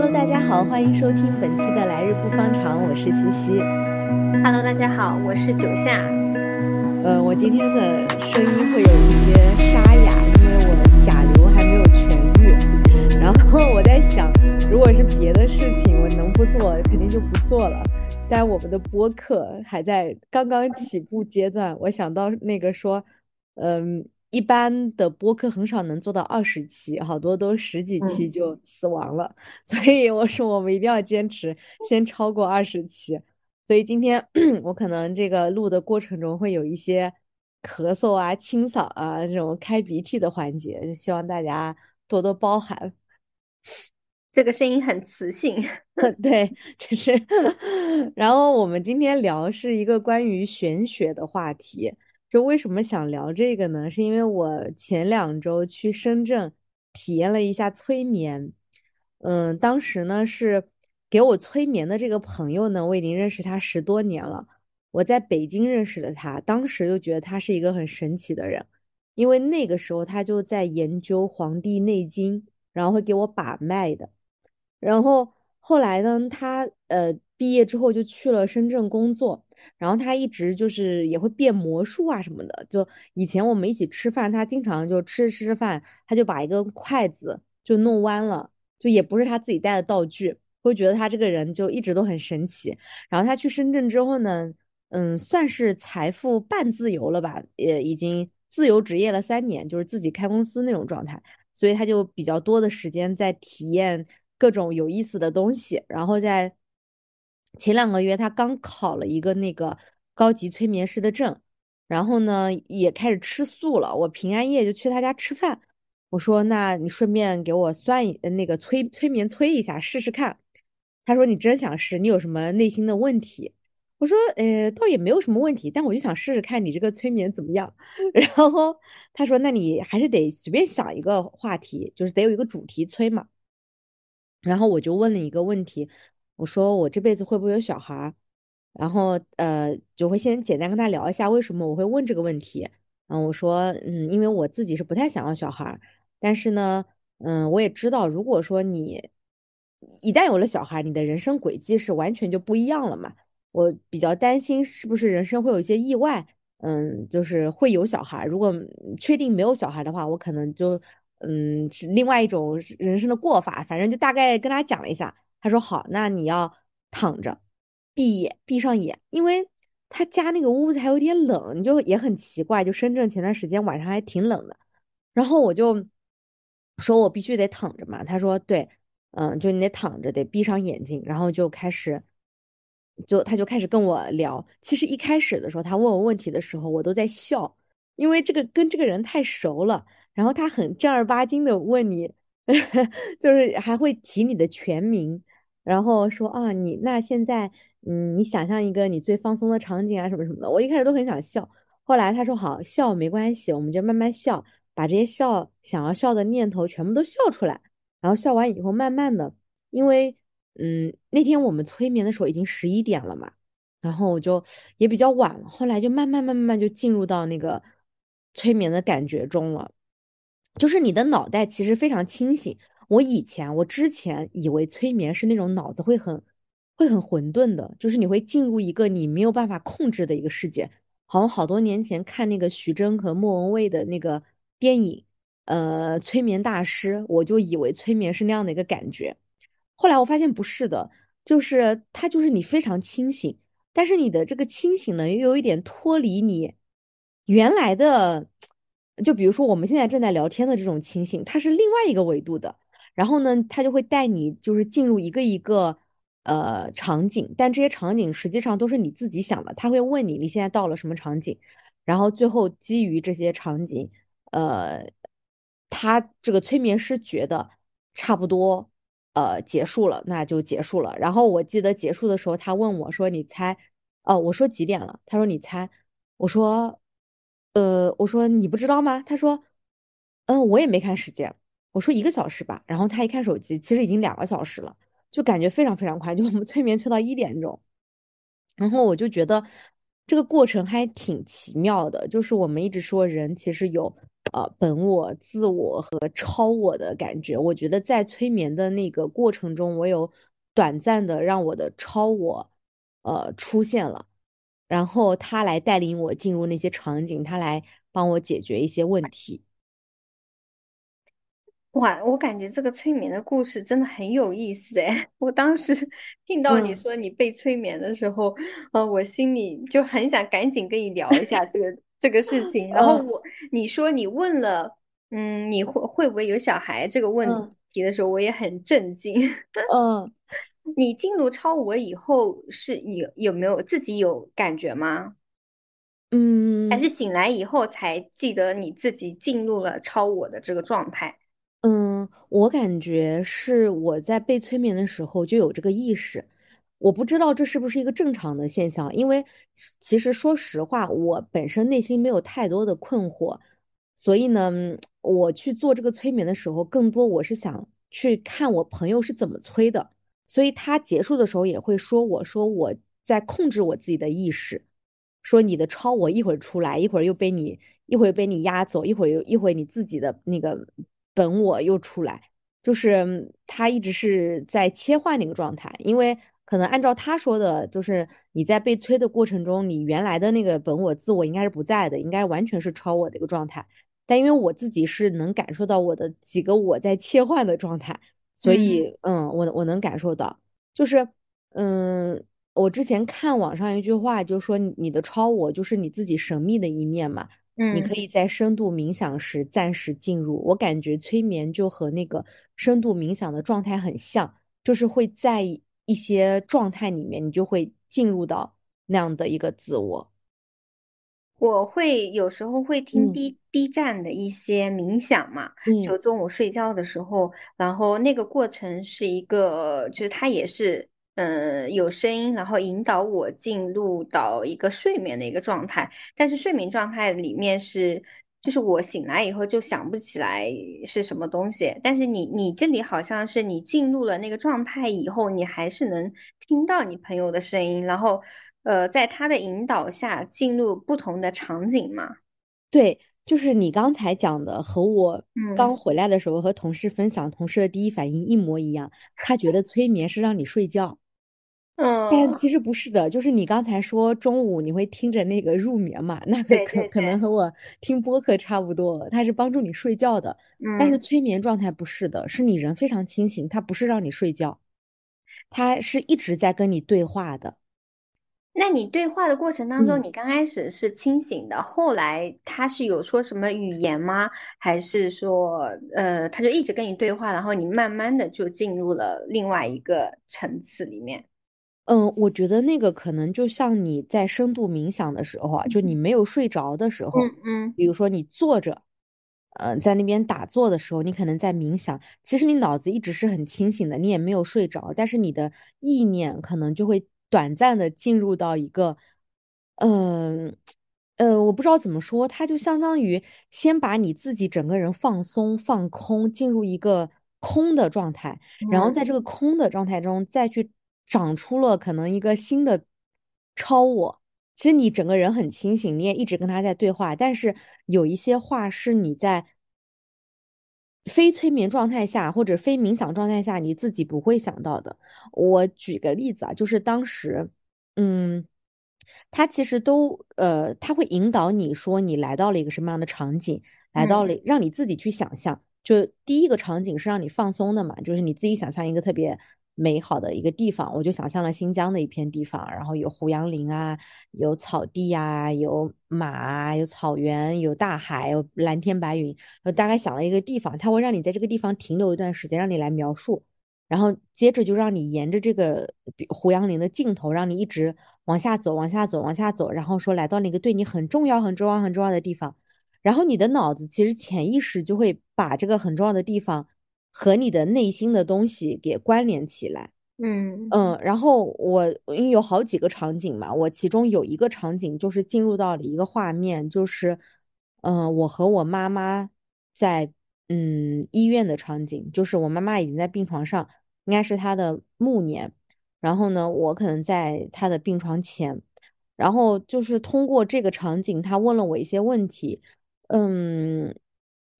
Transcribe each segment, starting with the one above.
Hello，大家好，欢迎收听本期的来日不方长，我是西西。Hello，大家好，我是九夏。呃，我今天的声音会有一些沙哑，因为我甲流还没有痊愈。然后我在想，如果是别的事情，我能不做肯定就不做了。但我们的播客还在刚刚起步阶段，我想到那个说，嗯。一般的播客很少能做到二十期，好多都十几期就死亡了。所以我说我们一定要坚持，先超过二十期。所以今天 我可能这个录的过程中会有一些咳嗽啊、清嗓啊这种开鼻涕的环节，就希望大家多多包涵。这个声音很磁性，对，就是。然后我们今天聊是一个关于玄学的话题。就为什么想聊这个呢？是因为我前两周去深圳体验了一下催眠，嗯，当时呢是给我催眠的这个朋友呢，我已经认识他十多年了。我在北京认识的他，当时就觉得他是一个很神奇的人，因为那个时候他就在研究《黄帝内经》，然后会给我把脉的。然后后来呢，他呃毕业之后就去了深圳工作。然后他一直就是也会变魔术啊什么的。就以前我们一起吃饭，他经常就吃吃饭，他就把一根筷子就弄弯了，就也不是他自己带的道具，会觉得他这个人就一直都很神奇。然后他去深圳之后呢，嗯，算是财富半自由了吧，也已经自由职业了三年，就是自己开公司那种状态，所以他就比较多的时间在体验各种有意思的东西，然后在。前两个月，他刚考了一个那个高级催眠师的证，然后呢，也开始吃素了。我平安夜就去他家吃饭，我说：“那你顺便给我算一那个催催眠催一下试试看。”他说：“你真想试？你有什么内心的问题？”我说：“呃，倒也没有什么问题，但我就想试试看你这个催眠怎么样。”然后他说：“那你还是得随便想一个话题，就是得有一个主题催嘛。”然后我就问了一个问题。我说我这辈子会不会有小孩？然后呃，就会先简单跟他聊一下为什么我会问这个问题。嗯，我说嗯，因为我自己是不太想要小孩，但是呢，嗯，我也知道，如果说你一旦有了小孩，你的人生轨迹是完全就不一样了嘛。我比较担心是不是人生会有一些意外，嗯，就是会有小孩。如果确定没有小孩的话，我可能就嗯是另外一种人生的过法。反正就大概跟他讲了一下。他说好，那你要躺着，闭眼，闭上眼，因为他家那个屋子还有点冷，你就也很奇怪。就深圳前段时间晚上还挺冷的，然后我就说我必须得躺着嘛。他说对，嗯，就你得躺着，得闭上眼睛，然后就开始，就他就开始跟我聊。其实一开始的时候，他问我问题的时候，我都在笑，因为这个跟这个人太熟了，然后他很正儿八经的问你。就是还会提你的全名，然后说啊，你那现在，嗯，你想象一个你最放松的场景啊，什么什么的。我一开始都很想笑，后来他说好笑没关系，我们就慢慢笑，把这些笑想要笑的念头全部都笑出来。然后笑完以后，慢慢的，因为嗯，那天我们催眠的时候已经十一点了嘛，然后我就也比较晚了，后来就慢慢慢慢慢就进入到那个催眠的感觉中了。就是你的脑袋其实非常清醒。我以前，我之前以为催眠是那种脑子会很会很混沌的，就是你会进入一个你没有办法控制的一个世界。好像好多年前看那个徐峥和莫文蔚的那个电影，呃，催眠大师，我就以为催眠是那样的一个感觉。后来我发现不是的，就是它就是你非常清醒，但是你的这个清醒呢，又有一点脱离你原来的。就比如说我们现在正在聊天的这种情形，它是另外一个维度的。然后呢，它就会带你就是进入一个一个呃场景，但这些场景实际上都是你自己想的。他会问你你现在到了什么场景，然后最后基于这些场景，呃，他这个催眠师觉得差不多呃结束了，那就结束了。然后我记得结束的时候，他问我说：“你猜？”哦，我说几点了？他说：“你猜。”我说。呃，我说你不知道吗？他说，嗯，我也没看时间。我说一个小时吧。然后他一看手机，其实已经两个小时了，就感觉非常非常快。就我们催眠催到一点钟，然后我就觉得这个过程还挺奇妙的。就是我们一直说人其实有呃本我、自我和超我的感觉。我觉得在催眠的那个过程中，我有短暂的让我的超我呃出现了，然后他来带领我进入那些场景，他来帮我解决一些问题。哇，我感觉这个催眠的故事真的很有意思哎！我当时听到你嗯说你被催眠的时候，呃，我心里就很想赶紧跟你聊一下这个 这个事情。然后嗯我你说你问了，嗯，你会会不会有小孩这个问嗯题的时候，我也很震惊。嗯你进入超我以后是有有没有自己有感觉吗？嗯还是嗯。醒来以后才记得你自己进入了超我的这个状态？嗯，我感觉是我在被催眠的时候就有这个意识，我不知道这是不是一个正常的现象，因为其其实说实话，我本身内心没有太多的困惑，所以呢，我去做这个催眠的时候，更多我是想去看我朋友是怎么催的，所以他结束的时候也会说我说我在控制我自己的意识。说你的超我一会儿出来，一会儿又被你一会儿被你压走，一会儿又一会儿你自己的那个本我又出来，就是他一直是在切换那个状态，因为可能按照他说的，就是你在被催的过程中，你原来的那个本我自我应该是不在的，应该完全是超我的一个状态，但因为我自己是能感受到我的几个我在切换的状态，所嗯以嗯，我我能感受到，就是嗯。我之前看网上一句话，就说你你的超我就是你自己神秘的一面嘛，你可嗯。以在深度冥想时暂时进入。我感觉催眠就和那个深度冥想的状态很像，就是会在一些状态里面，你就会进入到那样的一个自我。我会有时候会听嗯 B B 站的一些冥想嘛，就嗯中午睡觉的时候，然后那个过程是一个，就是它也是，呃，有声音，然后引导我进入到一个睡眠的一个状态，但是睡眠状态里面是，就是我醒来以后就想不起来是什么东西，但是你你这里好像是你进入了那个状态以后，你还是能听到你朋友的声音，然后。呃，在他的引导下进入不同的场景嘛。对，就是你刚才讲的，和我刚嗯回来的时候和同事分享，同事的第一反应一模一样。他觉得催眠是让你睡觉。嗯但嗯，其实不是的，就是你刚才说中午你会听着那个入眠嘛，那个可可能和我听播客差不多，它是帮助你睡觉的。但是嗯，催眠状态不是的，是你人非常清醒，它不是让你睡觉，它是一直在跟你对话的。那你对话的过程当中，嗯。你刚开始是清醒的，后来他是有说什么语言吗？还是说，呃，他就一直跟你对话，然后你慢慢的就进入了另外一个层次里面？嗯，我觉得那个可能就像你在深度冥想的时候啊，就你没有睡着的时候，嗯嗯比如说你坐着，呃，在那边打坐的时候，你可能在冥想，其实你脑子一直是很清醒的，你也没有睡着，但是你的意念可能就会短暂的进入到一个，嗯、呃，我不知道怎么说，它就相当于先把你自己整个人放松、放空，进入一个空的状态。然后在嗯这个空的状态中，再去长出了可能一个新的超我。其实你整个人很清醒，你也一直跟他在对话，但是有一些话是你在非催眠状态下或者非冥想状态下你自己不会想到的。我举个例子啊，就是当时，嗯，他其实都呃，他会引导你说你来到了一个什么样的场景，来到嗯了让你自己去想象。就第一个场景是让你放松的嘛，就是你自己想象一个特别美好的一个地方，我就想象了新疆的一片地方，然后有胡杨林啊，有草地呀、有马，有草原，有大海，有蓝天白云。我大概想了一个地方，它会让你在这个地方停留一段时间，让你来描述，然后接着就让你沿着这个胡杨林的尽头，让你一直往下走，往下走，往下走，然后说来到那个对你很重要、很重要、很重要的地方。然后你的脑子其实潜意识就会把这个很重要的地方和你的内心的东西给关联起来。嗯嗯，然后我因为有好几个场景嘛，我其中有一个场景就是进入到了一个画面，就是嗯，我和我妈妈在嗯医院的场景，就是我妈妈已经在病床上，应该是她的暮年，然后呢，我可能在她的病床前，然后就是通过这个场景，她问了我一些问题。嗯，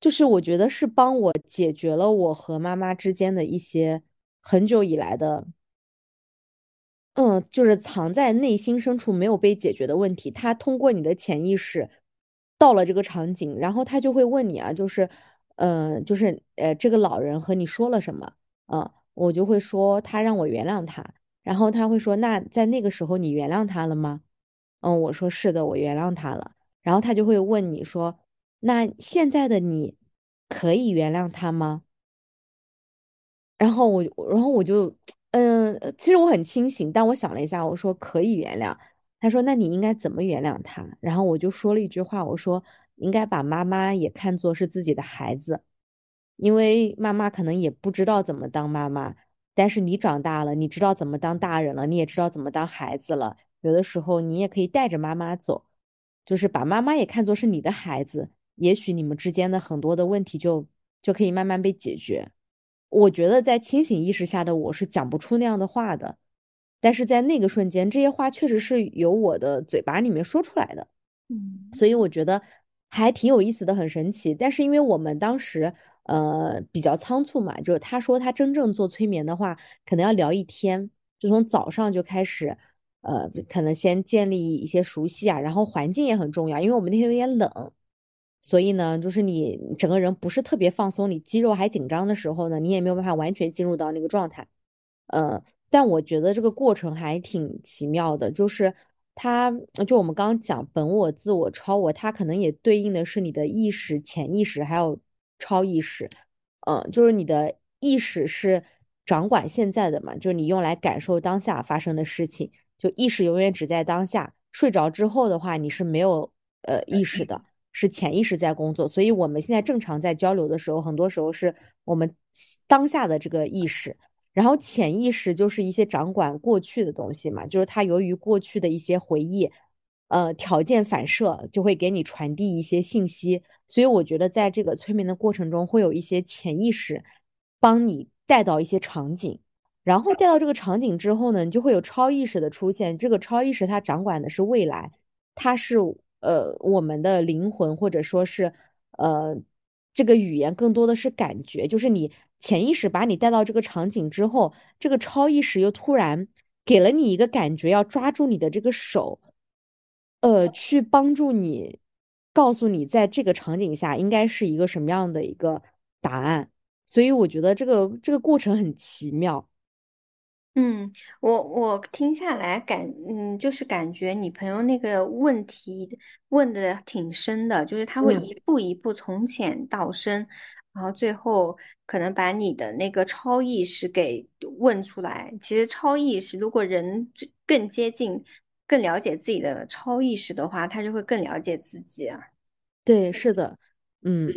就是我觉得是帮我解决了我和妈妈之间的一些很久以来的，嗯，就是藏在内心深处没有被解决的问题。他通过你的潜意识到了这个场景，然后他就会问你啊，就是，嗯，就是呃，这个老人和你说了什么？嗯，我就会说他让我原谅他，然后他会说，那在那个时候你原谅他了吗？嗯，我说是的，我原谅他了。然后他就会问你说，那现在的你可以原谅他吗？然后我，然后我就，嗯，其实我很清醒，但我想了一下，我说可以原谅。他说，那你应该怎么原谅他？然后我就说了一句话，我说应该把妈妈也看作是自己的孩子，因为妈妈可能也不知道怎么当妈妈，但是你长大了，你知道怎么当大人了，你也知道怎么当孩子了。有的时候你也可以带着妈妈走，就是把妈妈也看作是你的孩子，也许你们之间的很多的问题就就可以慢慢被解决。我觉得在清醒意识下的我是讲不出那样的话的，但是在那个瞬间，这些话确实是由我的嘴巴里面说出来的，嗯，所以我觉得还挺有意思的，很神奇。但是因为我们当时呃比较仓促嘛，就是他说他真正做催眠的话，可能要聊一天，就从早上就开始，呃，可能先建立一些熟悉啊，然后环境也很重要，因为我们那天有点冷。所以呢，就是你整个人不是特别放松，你肌肉还紧张的时候呢，你也没有办法完全进入到那个状态。呃，但我觉得这个过程还挺奇妙的，就是它，就我们刚刚讲本我、自我、超我，它可能也对应的是你的意识、潜意识还有超意识。嗯，就是你的意识是掌管现在的嘛，就是你用来感受当下发生的事情，就意识永远只在当下。睡着之后的话，你是没有呃意识的。是潜意识在工作，所以我们现在正常在交流的时候，很多时候是我们当下的这个意识，然后潜意识就是一些掌管过去的东西嘛，就是它由于过去的一些回忆，呃，条件反射就会给你传递一些信息，所以我觉得在这个催眠的过程中，会有一些潜意识帮你带到一些场景，然后带到这个场景之后呢，你就会有超意识的出现，这个超意识它掌管的是未来，它是。呃，我们的灵魂或者说是，呃，这个语言更多的是感觉，就是你潜意识把你带到这个场景之后，这个超意识又突然给了你一个感觉，要抓住你的这个手，呃，去帮助你，告诉你在这个场景下应该是一个什么样的一个答案。所以我觉得这个这个过程很奇妙。嗯，我我听下来感，嗯，就是感觉你朋友那个问题问的挺深的，就是他会一步一步从浅到深，然后最后可能把你的那个超意识给问出来。其实超意识，如果人更接近、更了解自己的超意识的话，他就会更了解自己啊。对，是的，嗯。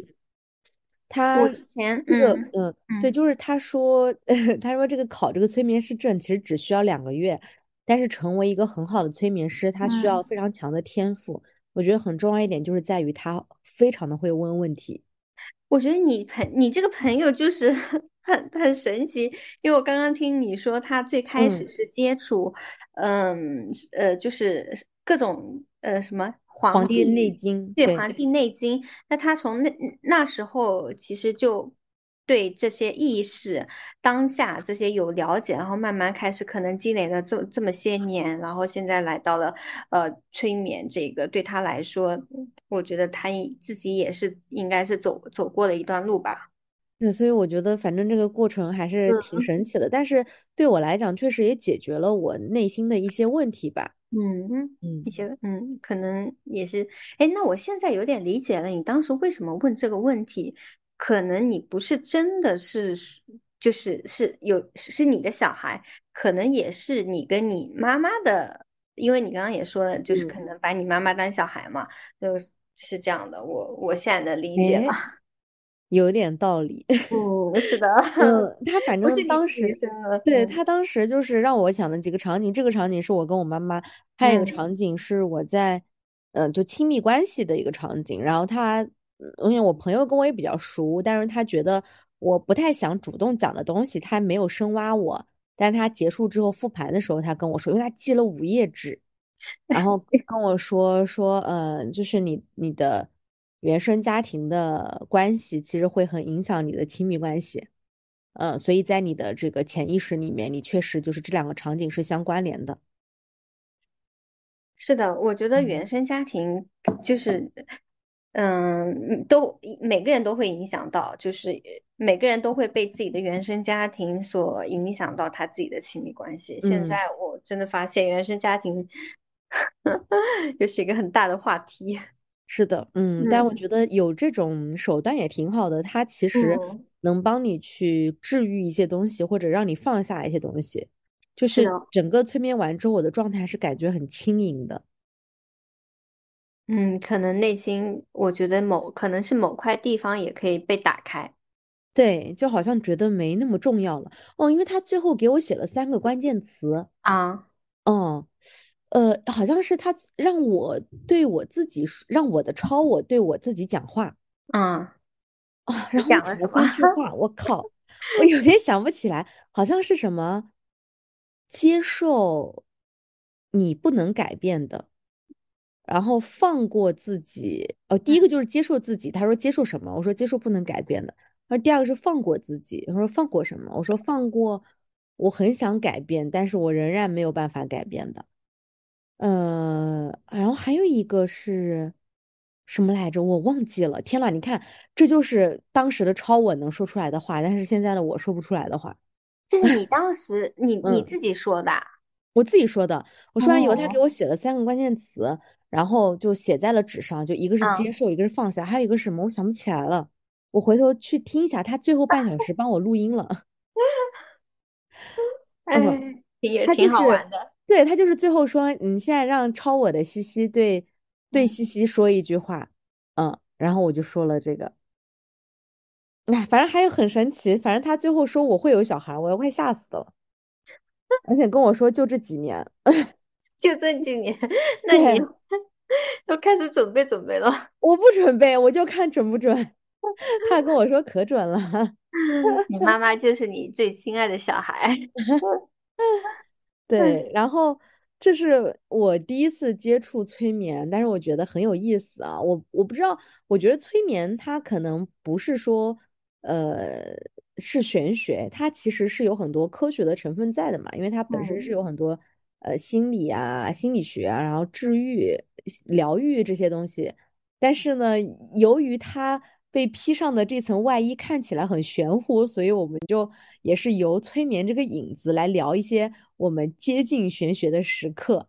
他我之前这个，嗯嗯，对，嗯就是他说，他说这个考这个催眠师证其实只需要两个月，但是成为一个很好的催眠师，他需要嗯。非常强的天赋。我觉得很重要一点就是在于他非常的会问问题。我觉得你朋你这个朋友就是 很很神奇，因为我刚刚听你说他最开始嗯，是接触，嗯呃，就是各种呃什么《黄《黄帝内》经》对对。《黄帝内经》，那他从那那时候其实就对这些意识、当下这些有了解，然后慢慢开始可能积累了这这么些年，然后现在来到了呃催眠这个，对他来说。我觉得他自己也是应该是走走过了一段路吧。对，所以我觉得反正这个过程还是挺嗯神奇的，但是对我来讲，确实也解决了我内心的一些问题吧。嗯嗯，一嗯些嗯，可能也是。哎，那我现在有点理解了，你当时为什么问这个问题？可能你不是真的是，就是是有是你的小孩，可能也是你跟你妈妈的，因为你刚刚也说了，就是嗯，可能把你妈妈当小孩嘛，就是这样的。我我现在能理解了。哎，有点道理。嗯，是的，嗯，他反不是正你自己当时，生的。嗯对，他当时就是让我想的几个场景，这个场景是我跟我妈妈，还有一个嗯。场景是我在，呃，就亲密关系的一个场景。然后他，嗯因为我朋友跟我也比较熟，但是他觉得我不太想主动讲的东西，他没有深挖我。但是他结束之后复盘的时候，他跟我说，因为他记了五页纸，然后 跟我说说，呃，就是你你的。原生家庭的关系其实会很影响你的亲密关系。嗯，所以在你的这个潜意识里面，你确实就是这两个场景是相关联的。是的，我觉得嗯原生家庭就是，嗯，都每个人都会影响到，就是每个人都会被自己的原生家庭所影响到他自己的亲密关系。现嗯，在我真的发现原生家庭 又是一个很大的话题。是的，嗯，但我嗯觉得有这种手段也挺好的，它其实嗯，能帮你去治愈一些东西，或者让你放下一些东西。就是整个催眠完之后，我的状态是感觉很轻盈的。嗯，可能内心我觉得某可能是某块地方也可以被打开对，就好像觉得没那么重要了。哦，因为他最后给我写了三个关键词，啊嗯，呃，好像是他让我对我自己让我的超我对我自己讲话啊，啊，然后讲了？三 句话，我靠，我有点想不起来，好像是什么接受你不能改变的。然后放过自己。哦，第一个就是接受自己。他说接受什么？我说接受不能改变的。然后第二个是放过自己。他说放过什么？我说放过我很想改变，但是我仍然没有办法改变的。呃，然后还有一个是什么来着？我忘记了。天呐，你看，这就是当时的超我能说出来的话，但是现在的我说不出来的话。这是你 当时你你嗯。自己说的啊我自己说的，我说完以后，他给哦，我写了三个关键词，然后就写在了纸上，就一个是接嗯，受，一个是放下，还有一个什么，我想不起来了。我回头去听一下，他最后半小时帮我录音了。嗯，哎，也他就挺好是，玩的。对，他就是最后说，你现在让抄我的西西对对嗯，西西说一句话，嗯，然后我就说了这个，哎，反正还有很神奇，反正他最后说我会有小孩，我要快吓死了，而且跟我说就这几年，就这几年，那你对。都开始准备准备了。我不准备，我就看准不准。他跟我说可准了。你妈妈就是你最亲爱的小孩。对，然后这是我第一次接触催眠，但是我觉得很有意思啊。我我不知道，我觉得催眠它可能不是说，呃，是玄学，它其实是有很多科学的成分在的嘛，因为它本身是嗯，有很多呃心理啊、心理学啊，然后治愈、疗愈这些东西。但是呢，由于它被披上的这层外衣看起来很玄乎，所以我们就也是由催眠这个影子来聊一些我们接近玄学的时刻。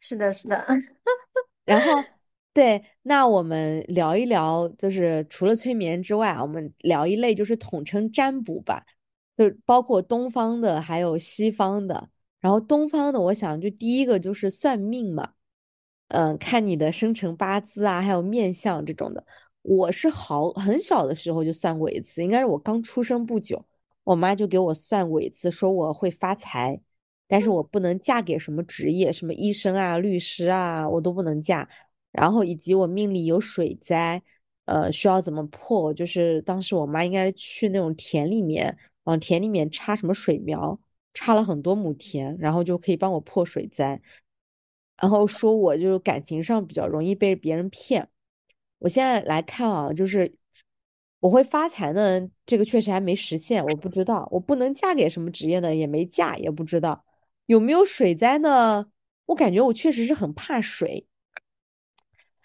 是的，是的。然后，对，那我们聊一聊，就是除了催眠之外啊，我们聊一类就是统称占卜吧，就包括东方的，还有西方的。然后东方的，我想就第一个就是算命嘛。嗯，看你的生辰八字啊，还有面相这种的。我是好很小的时候就算过一次，应该是我刚出生不久，我妈就给我算过一次，说我会发财，但是我不能嫁给什么职业，什么医生啊、律师啊，我都不能嫁。然后以及我命里有水灾，呃，需要怎么破？就是当时我妈应该是去那种田里面，往田里面插什么水苗，插了很多亩田，然后就可以帮我破水灾。然后说我就是感情上比较容易被别人骗。我现在来看啊，就是我会发财呢，这个确实还没实现，我不知道。我不能嫁给什么职业呢，也没嫁，也不知道有没有水灾呢。我感觉我确实是很怕水。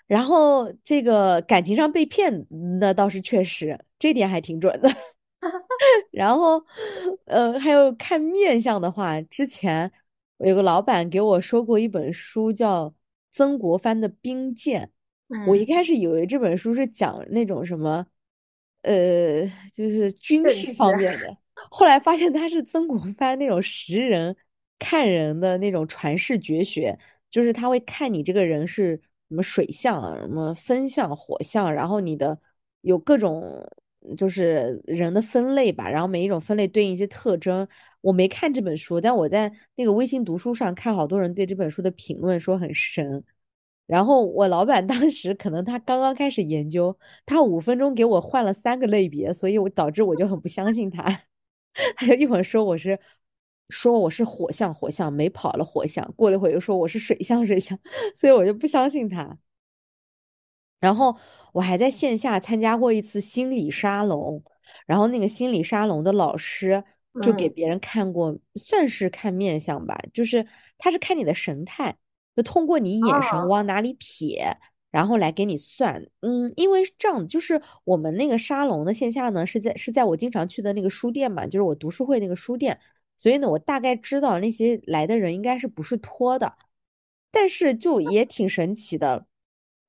然后这个感情上被骗，那倒是确实，这点还挺准的。然后，呃，还有看面相的话，之前我有个老板给我说过一本书，叫曾国藩的兵谏。我一嗯，开始以为这本书是讲那种什么，呃，就是军事。方面的，后来发现他是曾国藩那种识人、看人的那种传世绝学，就是他会看你这个人是什么水象啊、什么风象、火象，然后你的有各种就是人的分类吧，然后每一种分类对应一些特征。我没看这本书，但我在那个微信读书上看好多人对这本书的评论说很神。然后我老板当时可能他刚刚开始研究，他五分钟给我换了三个类别，所以我导致我就很不相信他。他就一会儿说我是说我是火象火象没跑了火象，过了一会儿又说我是水象水象，所以我就不相信他。然后我还在线下参加过一次心理沙龙，然后那个心理沙龙的老师就给嗯，别人看过，算是看面相吧，就是他是看你的神态，就通过你眼神哦，往哪里瞥，然后来给你算。嗯，因为是这样的，就是我们那个沙龙的线下呢是在是在我经常去的那个书店嘛，就是我读书会那个书店，所以呢，我大概知道那些来的人应该是不是托的。但是就也挺神奇的，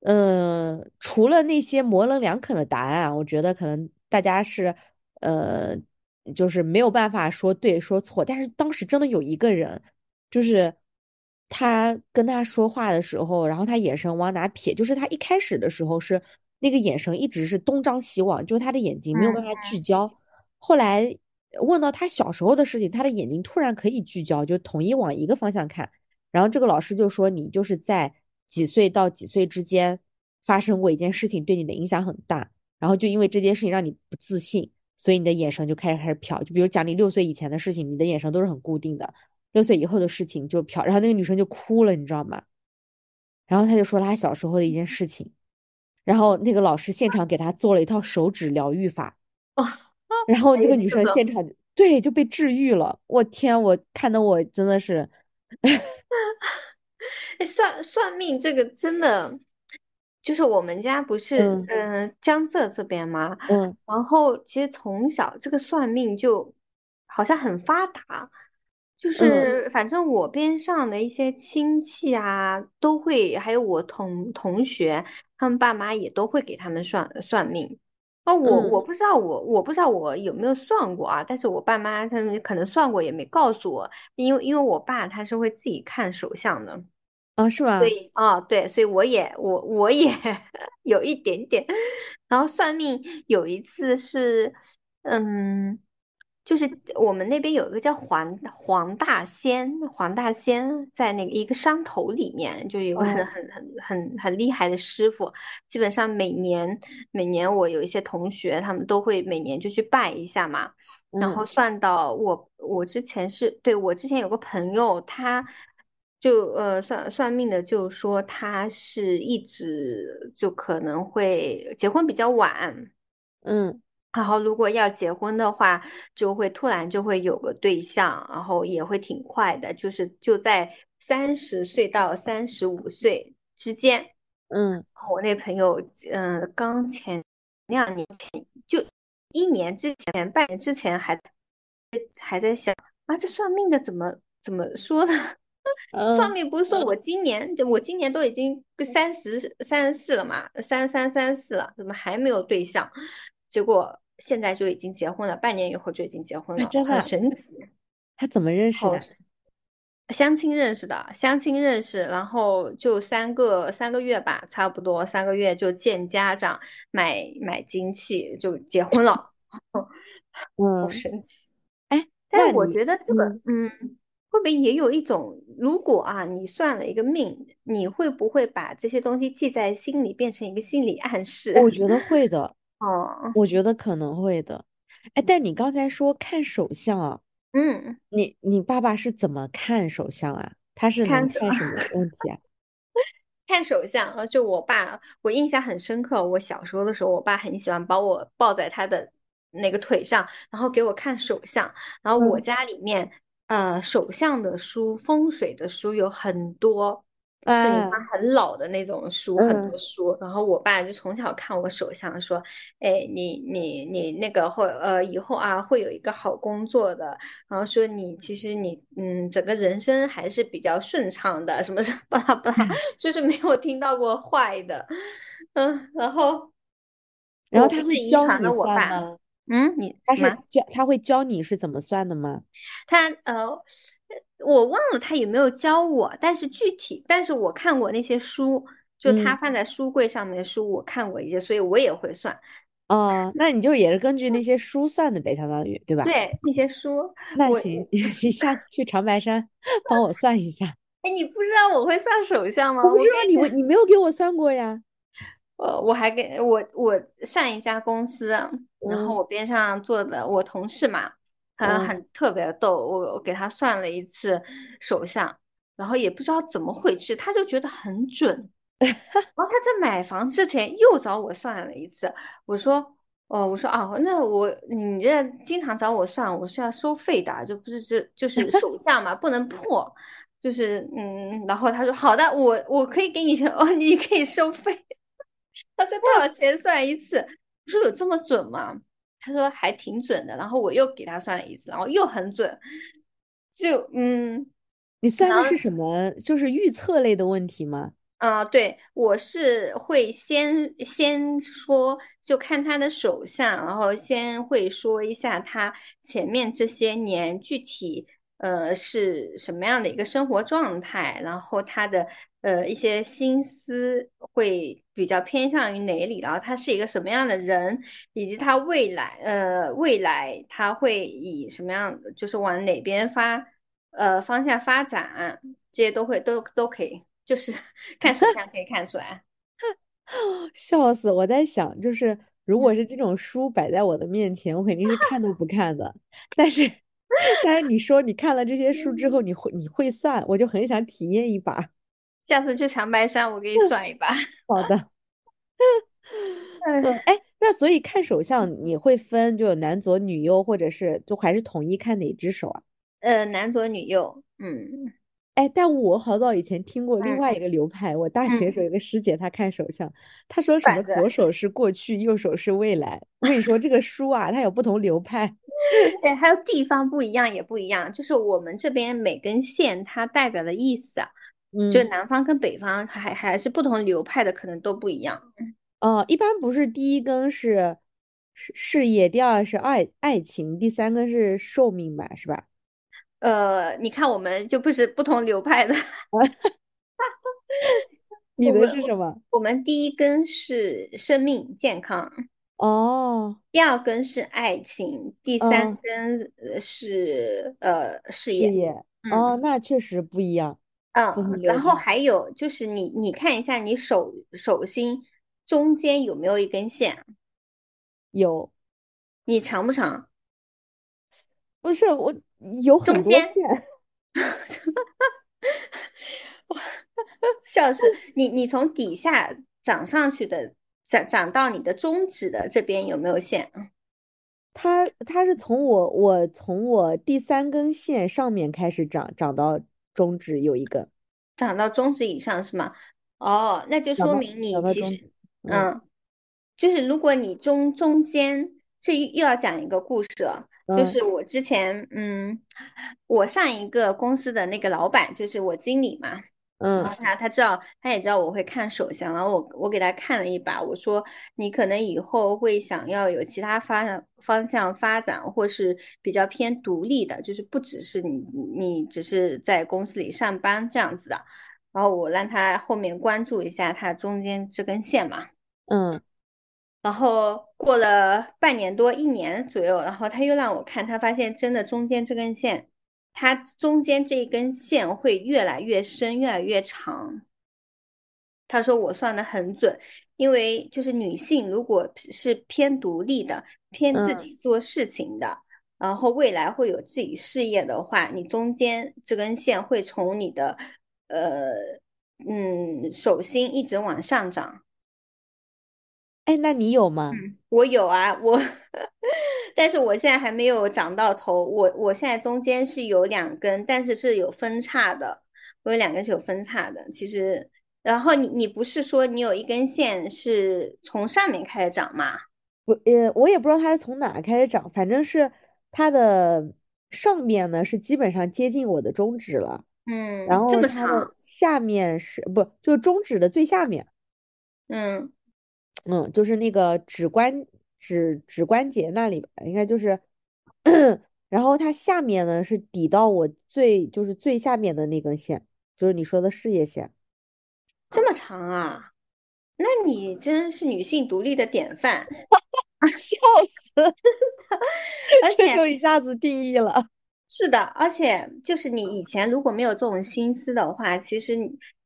嗯，除了那些模棱两可的答案啊，我觉得可能大家是，呃，就是没有办法说对说错。但是当时真的有一个人，就是他跟他说话的时候，然后他眼神往哪撇，就是他一开始的时候是那个眼神一直是东张西望，就是他的眼睛没有办嗯法聚焦。后来问到他小时候的事情，他的眼睛突然可以聚焦，就统一往一个方向看。然后这个老师就说你就是在几岁到几岁之间发生过一件事情，对你的影响很大，然后就因为这件事情让你不自信，所以你的眼神就开始开始瞟。就比如讲你六岁以前的事情，你的眼神都是很固定的，六岁以后的事情就飘。然后那个女生就哭了，你知道吗？然后他就说了她小时候的一件事情，然后那个老师现场给他做了一套手指疗愈法，哦，然后这个女。生现场对就被治愈了。我天，我看的我真的是，哎，算算命这个真的，就是我们家不 是嗯江浙这边吗？嗯然后其实从小这个算命就好像很发达，就嗯是反正我边上的一些亲戚啊，都会，还有我同同学，他们爸妈也都会给他们算算命。哦，我我嗯不知道我我不知道我有没有算过啊，但是我爸妈他们可能算过也没告诉我，因为因为我爸他是会自己看手相的。哦，是吧？所以啊，对，所以我也我我也 有一点点。然后算命有一次是，嗯，就是我们那边有一个叫黄黄大仙，黄大仙在那个一个山头里面，就有个很哦，很很很很厉害的师傅。基本上每年每年我有一些同学，他们都会每年就去拜一下嘛。然后嗯算到我，我之前是对我之前有个朋友，他就呃算算命的，就说他是一直就可能会结婚比较晚，嗯然后如果要结婚的话，就会突然就会有个对象，然后也会挺快的，就是就在三十岁到三十五岁之间。嗯我那朋友，嗯、刚前两年前就一年之前、半年之前还还在想啊，这算命的怎么怎么说呢？算嗯，命不是说我今年，我今年都已经三十三十四了嘛，三三三四了，怎么还没有对象？结果现在就已经结婚了，半年以后就已经结婚哎，了，很真的，神奇。他怎么认识，的？相亲认识的，相亲认识，然后就三个三个月吧，差不多三个月就见家长，买买金器，就结婚了，嗯 好嗯，神奇。哎，但是我，觉得这个，嗯，嗯，会不会也有一种，如果啊，你算了一个命，你会不会把这些东西记在心里，变成一个心理暗示？我觉得会的，哦，我觉得可能会的。哎，但你刚才说看手相啊，嗯，你你爸爸是怎么看手相啊？他是能看什么问题啊？看手相，呃，就我爸，我印象很深刻。我小时候的时候，我爸很喜欢把我抱在他的那个腿上，然后给我看手相。然后我嗯，家里面，呃，手相的书、风水的书有很多，就你看啊，很老的那种书，很嗯多书。然后我爸就从小看我手相，说，哎，你你你那个会呃以后啊会有一个好工作的，然后说你其实你嗯整个人生还是比较顺畅的，什么什么巴拉巴拉，就是没有听到过坏的，嗯，然后然后我他会遗传你了我爸，算吗？嗯，你什么？他是教，他会教你是怎么算的吗？他呃，我忘了他有没有教我，但是具体，但是我看过那些书，就他嗯，放在书柜上面的书，我看过一些，所以我也会算。哦，那你就也是根据那些书算的呗，相当于，对吧？对，那些书，那行，你下次去长白山帮我算一下。哎，你不知道我会算手相吗？我不知道你为你没有给我算过呀。呃，我还给我我上一家公司，然后嗯我边上坐的我同事嘛，他嗯，很特别逗，我我给他算了一次手相，然后也不知道怎么回事，他就觉得很准。然后他在买房之前又找我算了一次，我说，哦，我说哦，那我你这经常找我算，我是要收费的，就不是这就是手相嘛，不能破，就是嗯，然后他说好的，我我可以给你哦，你可以收费。他说多少钱算一次？我说有这么准吗？他说还挺准的。然后我又给他算了一次，然后又很准，就嗯。你算的是什么？就是预测类的问题吗？啊，对，我是会先先说，就看他的手相，然后先会说一下他前面这些年具体呃是什么样的一个生活状态，然后他的呃一些心思会比较偏向于哪里，然后他是一个什么样的人，以及他未来呃未来他会以什么样，就是往哪边发呃方向发展，这些都会都都可以。就是 看手相可以看出来，笑死！我在想，就是如果是这种书摆在我的面前，我肯定是看都不看的。但是，但是你说你看了这些书之后，你会你会算，我就很想体验一把。下次去长白山，我给你 算一把。好的。嗯，哎，那所以看手相你会分就男左女右，或者是就还是统一看哪只手啊？呃，男左女右，嗯。哎，但我好早以前听过另外一个流派。我大学时候有个师姐，她看手相，她说什么左手是过去，右手是未来。我跟你说，这个书啊，它有不同流派。对，还有地方不一样也不一样。就是我们这边每根线它代表的意思啊，就南方跟北方还还是不同流派的，可能都不一样。哦，一般不是第一根是事事业，第二是爱爱情，第三根是寿命吧，是吧？呃，你看，我们就不是不同流派的。你的是什么？我们第一根是生命健康，哦，第二根是爱情，第三根是呃事业。事业，哦，那确实不一样。嗯，然后还有就是你你看一下你手手心中间有没有一根线？有。你长不长？不是我。有很多线，笑死！你你从底下长上去的，长长到你的中指的这边有没有线？它它是从我我从我第三根线上面开始长，长到中指有一根，长到中指以上是吗？哦，那就说明你其实嗯，就是如果你中中间，这又要讲一个故事了。就是我之前，嗯，我上一个公司的那个老板，就是我经理嘛，嗯，然后他他知道，他也知道我会看手相，然后我我给他看了一把，我说你可能以后会想要有其他发展方向发展，或是比较偏独立的，就是不只是你你只是在公司里上班这样子的，然后我让他后面关注一下他中间这根线嘛，嗯。然后过了半年多一年左右，然后他又让我看，他发现真的中间这根线，它中间这一根线会越来越深，越来越长。他说我算的很准，因为就是女性如果是偏独立的、偏自己做事情的，然后未来会有自己事业的话，你中间这根线会从你的呃嗯手心一直往上涨。哎，那你有吗？我有啊，我，但是我现在还没有长到头。我我现在中间是有两根，但是是有分叉的。我有两根是有分叉的。其实，然后你你不是说你有一根线是从上面开始长吗？不，呃，我也不知道它是从哪开始长，反正是它的上面呢是基本上接近我的中指了。嗯，然后这么长，下面是不就中指的最下面？嗯。嗯，就是那个指关指指关节那里吧，应该就是，然后它下面呢是抵到我最就是最下面的那根线，就是你说的事业线，这么长啊？那你真是女性独立的典范，笑死！而且就一下子定义了。是的，而且就是你以前如果没有这种心思的话，其实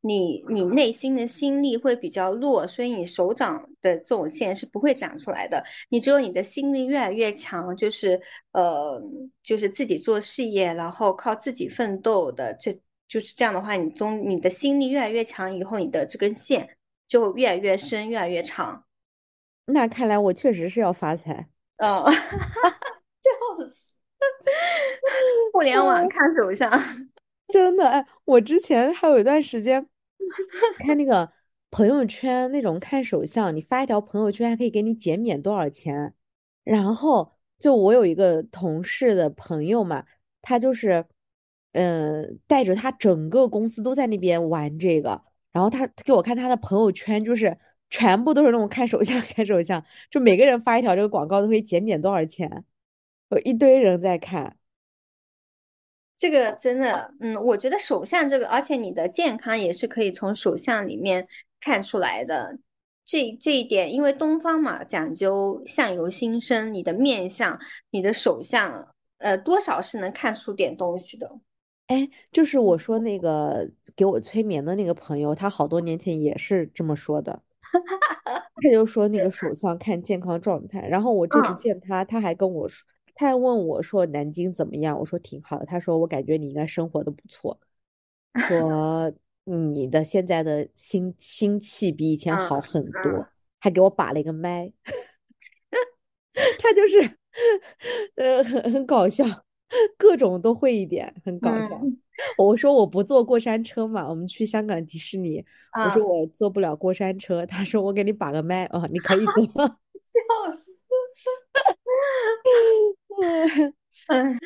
你你内心的心力会比较弱，所以你手掌的这种线是不会长出来的。你只有你的心力越来越强，就是呃，就是自己做事业，然后靠自己奋斗的，这就是这样的话，你中你的心力越来越强以后，你的这根线就越来越深，越来越长。那看来我确实是要发财。嗯，笑死！互联网看手相，真的哎，我之前还有一段时间看那个朋友圈那种看手相，你发一条朋友圈还可以给你减免多少钱。然后就我有一个同事的朋友嘛，他就是，嗯，带着他整个公司都在那边玩这个，然后他给我看他的朋友圈，就是全部都是那种看手相 看手相，就每个人发一条这个广告都可以减免多少钱，有一堆人在看。这个真的，嗯，我觉得手相这个，而且你的健康也是可以从手相里面看出来的。这这一点，因为东方嘛讲究相由心生，你的面相、你的手相，呃，多少是能看出点东西的。哎，就是我说那个给我催眠的那个朋友，他好多年前也是这么说的。他就说那个手相看健康状态，然后我这次见他，他还跟我说。他还问我说：“南京怎么样？”我说：“挺好的。”他说：“我感觉你应该生活的不错，说你的现在的心心气比以前好很多，还给我把了一个麦。他就是呃很很搞笑，各种都会一点，很搞笑。我说我不坐过山车嘛，我们去香港迪士尼，我说我坐不了过山车。他说我给你把个麦啊，你可以坐。笑死。嗯，